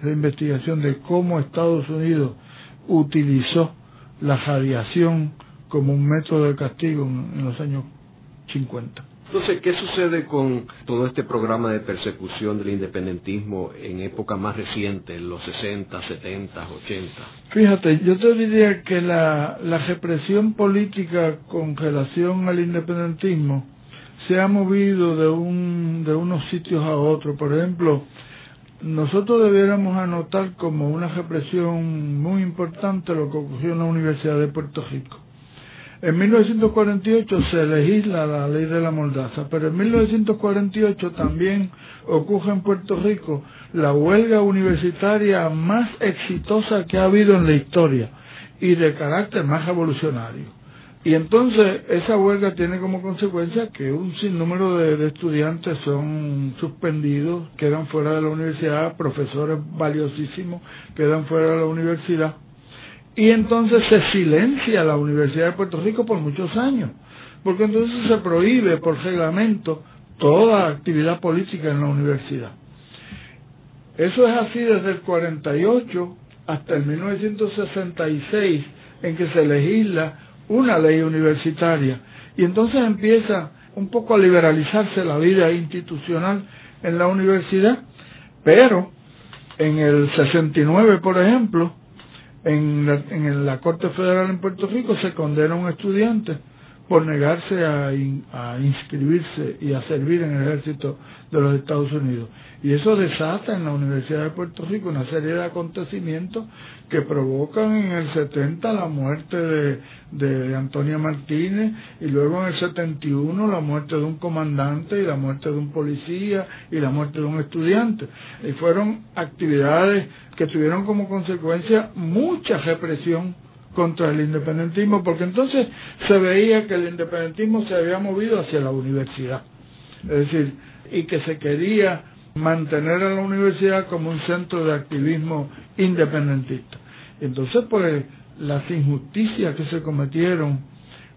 Esa investigación de cómo Estados Unidos utilizó la radiación como un método de castigo en, los años 50. Entonces, ¿qué sucede con todo este programa de persecución del independentismo en época más reciente, en los 60, 70, 80? Fíjate, yo te diría que la, la represión política con relación al independentismo se ha movido de, un, de unos sitios a otros. Por ejemplo, nosotros debiéramos anotar como una represión muy importante lo que ocurrió en la Universidad de Puerto Rico. En 1948 se legisla la ley de la mordaza, pero en 1948 también ocurre en Puerto Rico la huelga universitaria más exitosa que ha habido en la historia y de carácter más revolucionario. Y entonces esa huelga tiene como consecuencia que un sinnúmero de, estudiantes son suspendidos, quedan fuera de la universidad, profesores valiosísimos quedan fuera de la universidad. Y entonces se silencia la Universidad de Puerto Rico por muchos años, porque entonces se prohíbe por reglamento toda actividad política en la universidad. Eso es así desde el 48 hasta el 1966, en que se legisla una ley universitaria y entonces empieza un poco a liberalizarse la vida institucional en la universidad, pero en el 69, por ejemplo, en la, en la Corte Federal en Puerto Rico se condena a un estudiante por negarse a, a, inscribirse y a servir en el ejército de los Estados Unidos. Y eso desata en la Universidad de Puerto Rico una serie de acontecimientos que provocan en el 70 la muerte de, de Antonia Martínez y luego en el 71 la muerte de un comandante y la muerte de un policía y la muerte de un estudiante. Y fueron actividades que tuvieron como consecuencia mucha represión contra el independentismo, porque entonces se veía que el independentismo se había movido hacia la universidad. Es decir, y que se quería mantener a la universidad como un centro de activismo independentista. Entonces, pues, las injusticias que se cometieron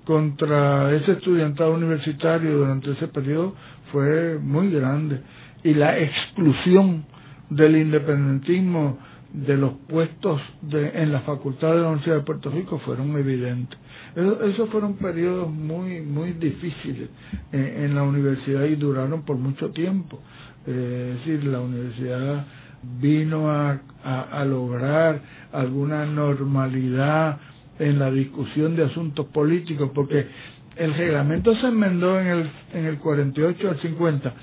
contra ese estudiantado universitario durante ese periodo fue muy grande. Y la exclusión del independentismo de los puestos de, en la Facultad de la Universidad de Puerto Rico fueron evidentes. esos fueron periodos muy, muy difíciles en, la universidad y duraron por mucho tiempo. Eh, es decir, la universidad vino a, a, lograr alguna normalidad en la discusión de asuntos políticos, porque el reglamento se enmendó en el, en el 48 al 50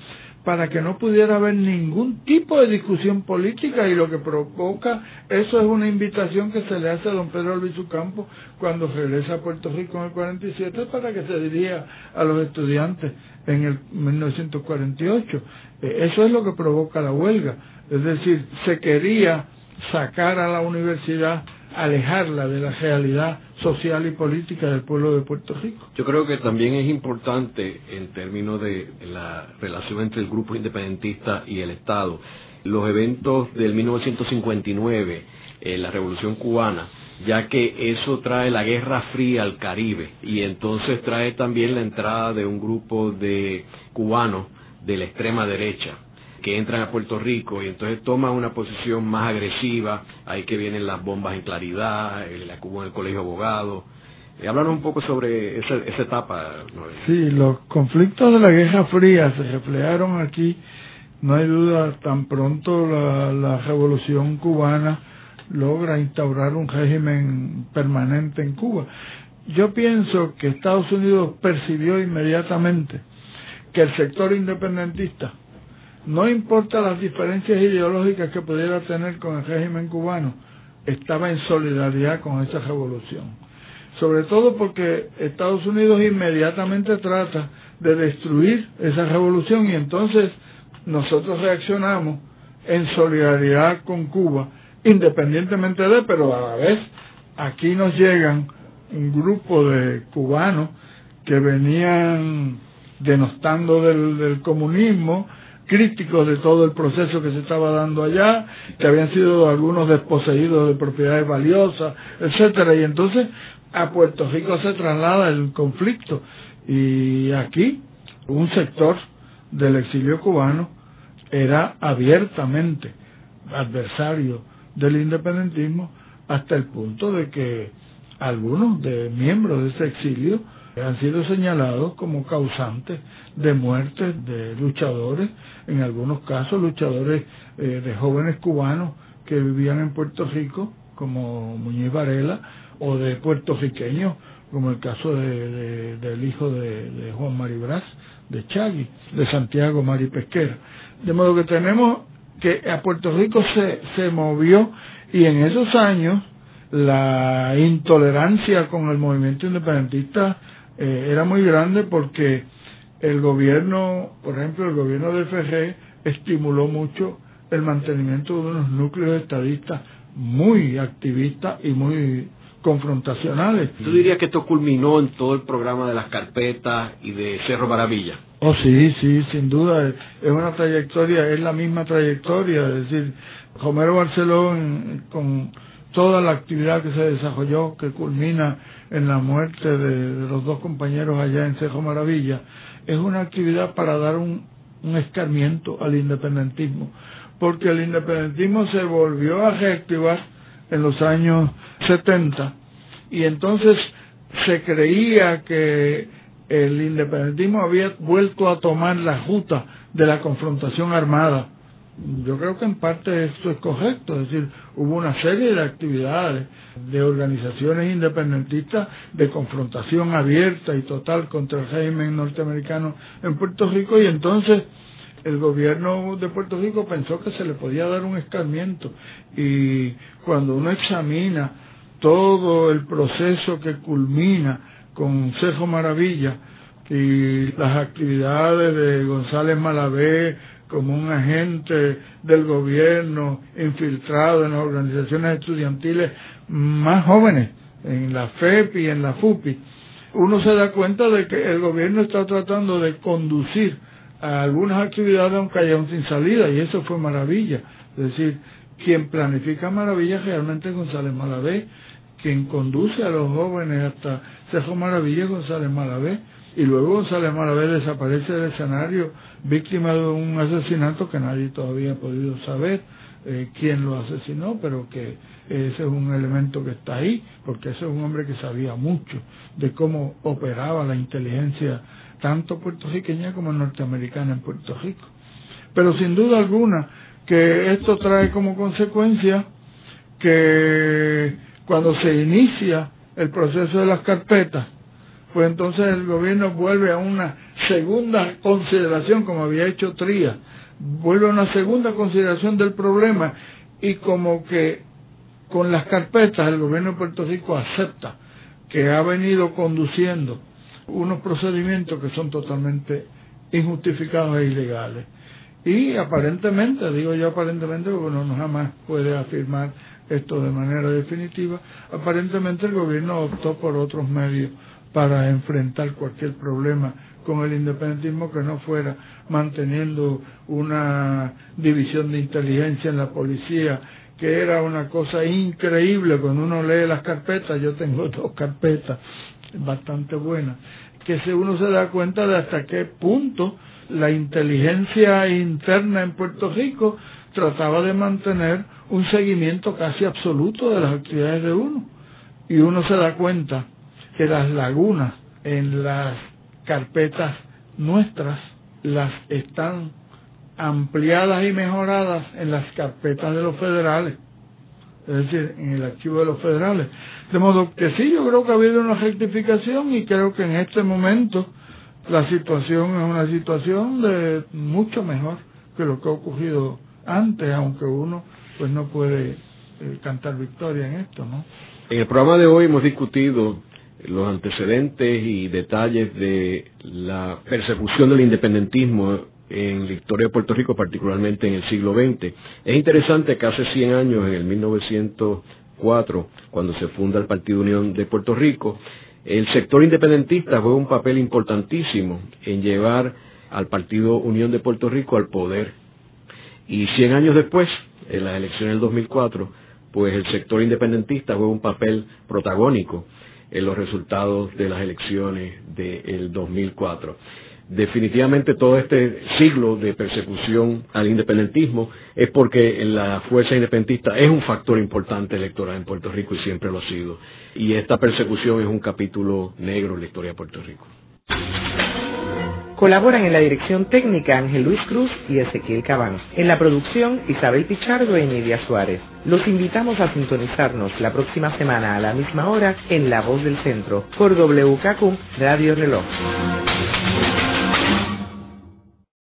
para que no pudiera haber ningún tipo de discusión política y lo que provoca eso es una invitación que se le hace a don Pedro Albizu Campos cuando regresa a Puerto Rico en el 47 para que se dirija a los estudiantes en el 1948. Eh, eso es lo que provoca la huelga, es decir, se quería sacar a la universidad alejarla de la realidad social y política del pueblo de Puerto Rico. Yo creo que también es importante en términos de la relación entre el grupo independentista y el Estado, los eventos del 1959, eh, la Revolución Cubana, ya que eso trae la Guerra Fría al Caribe y entonces trae también la entrada de un grupo de cubanos de la extrema derecha que entran a Puerto Rico y entonces toman una posición más agresiva, ahí que vienen las bombas en claridad, la Cuba en el Colegio de Abogados. Eh, háblanos un poco sobre esa, esa etapa. Sí, los conflictos de la Guerra Fría se reflejaron aquí, no hay duda, tan pronto la, la revolución cubana logra instaurar un régimen permanente en Cuba. Yo pienso que Estados Unidos percibió inmediatamente que el sector independentista no importa las diferencias ideológicas que pudiera tener con el régimen cubano, estaba en solidaridad con esa revolución. Sobre todo porque Estados Unidos inmediatamente trata de destruir esa revolución y entonces nosotros reaccionamos en solidaridad con Cuba, independientemente de, pero a la vez aquí nos llegan un grupo de cubanos que venían denostando del, del comunismo, críticos de todo el proceso que se estaba dando allá, que habían sido algunos desposeídos de propiedades valiosas, etcétera, y entonces a Puerto Rico se traslada el conflicto. Y aquí un sector del exilio cubano era abiertamente adversario del independentismo hasta el punto de que algunos de miembros de ese exilio han sido señalados como causantes de muertes de luchadores, en algunos casos luchadores eh, de jóvenes cubanos que vivían en Puerto Rico, como Muñiz Varela, o de puertorriqueños, como el caso de, del hijo de, Juan Maribras, de Chagui, de Santiago Mari Pesquera. De modo que tenemos que a Puerto Rico se, se movió y en esos años la intolerancia con el movimiento independentista eh, era muy grande porque el gobierno, por ejemplo, el gobierno de FG estimuló mucho el mantenimiento de unos núcleos estadistas muy activistas y muy confrontacionales. ¿Tú dirías que esto culminó en todo el programa de las carpetas y de Cerro Maravilla? Oh, sí, sí, sin duda. Es una trayectoria, es la misma trayectoria. Es decir, Romero Barceló con toda la actividad que se desarrolló, que culmina en la muerte de, los dos compañeros allá en Cerro Maravilla, es una actividad para dar un, escarmiento al independentismo, porque el independentismo se volvió a reactivar en los años 70 y entonces se creía que el independentismo había vuelto a tomar la ruta de la confrontación armada yo creo que en parte esto es correcto, es decir, hubo una serie de actividades de organizaciones independentistas de confrontación abierta y total contra el régimen norteamericano en Puerto Rico y entonces el gobierno de Puerto Rico pensó que se le podía dar un escarmiento. Y cuando uno examina todo el proceso que culmina con Cejo Maravilla y las actividades de González Malavé como un agente del gobierno infiltrado en las organizaciones estudiantiles más jóvenes, en la FEPI en la FUPI, uno se da cuenta de que el gobierno está tratando de conducir a algunas actividades a un callejón sin salida y eso fue maravilla. Es decir, quien planifica maravilla realmente es González Malavé, quien conduce a los jóvenes hasta Cejo Maravilla es González Malavé y luego González Malavé desaparece del escenario víctima de un asesinato que nadie todavía ha podido saber eh, quién lo asesinó, pero que ese es un elemento que está ahí, porque ese es un hombre que sabía mucho de cómo operaba la inteligencia tanto puertorriqueña como norteamericana en Puerto Rico. Pero sin duda alguna que esto trae como consecuencia que cuando se inicia el proceso de las carpetas, pues entonces el gobierno vuelve a una segunda consideración, como había hecho Tría, vuelve a una segunda consideración del problema y como que con las carpetas el gobierno de Puerto Rico acepta que ha venido conduciendo unos procedimientos que son totalmente injustificados e ilegales. Y aparentemente, digo yo aparentemente porque uno no jamás puede afirmar esto de manera definitiva, aparentemente el gobierno optó por otros medios para enfrentar cualquier problema con el independentismo que no fuera manteniendo una división de inteligencia en la policía, que era una cosa increíble cuando uno lee las carpetas, yo tengo dos carpetas bastante buenas, que si uno se da cuenta de hasta qué punto la inteligencia interna en Puerto Rico trataba de mantener un seguimiento casi absoluto de las actividades de uno. Y uno se da cuenta que las lagunas en las carpetas nuestras las están ampliadas y mejoradas en las carpetas de los federales, es decir, en el archivo de los federales. De modo que sí, yo creo que ha habido una rectificación y creo que en este momento la situación es una situación de mucho mejor que lo que ha ocurrido antes, aunque uno pues no puede eh, cantar victoria en esto, ¿no? En el programa de hoy hemos discutido los antecedentes y detalles de la persecución del independentismo en la historia de Puerto Rico, particularmente en el siglo XX. Es interesante que hace 100 años, en el 1904, cuando se funda el Partido Unión de Puerto Rico, el sector independentista juega un papel importantísimo en llevar al Partido Unión de Puerto Rico al poder. Y 100 años después, en las elecciones del 2004, pues el sector independentista juega un papel protagónico en los resultados de las elecciones del 2004. Definitivamente todo este siglo de persecución al independentismo es porque la fuerza independentista es un factor importante electoral en Puerto Rico y siempre lo ha sido. Y esta persecución es un capítulo negro en la historia de Puerto Rico. Colaboran en la dirección técnica Ángel Luis Cruz y Ezequiel Cabanos. En la producción Isabel Pichardo y Emilia Suárez. Los invitamos a sintonizarnos la próxima semana a la misma hora en La Voz del Centro por WKQ Radio Reloj.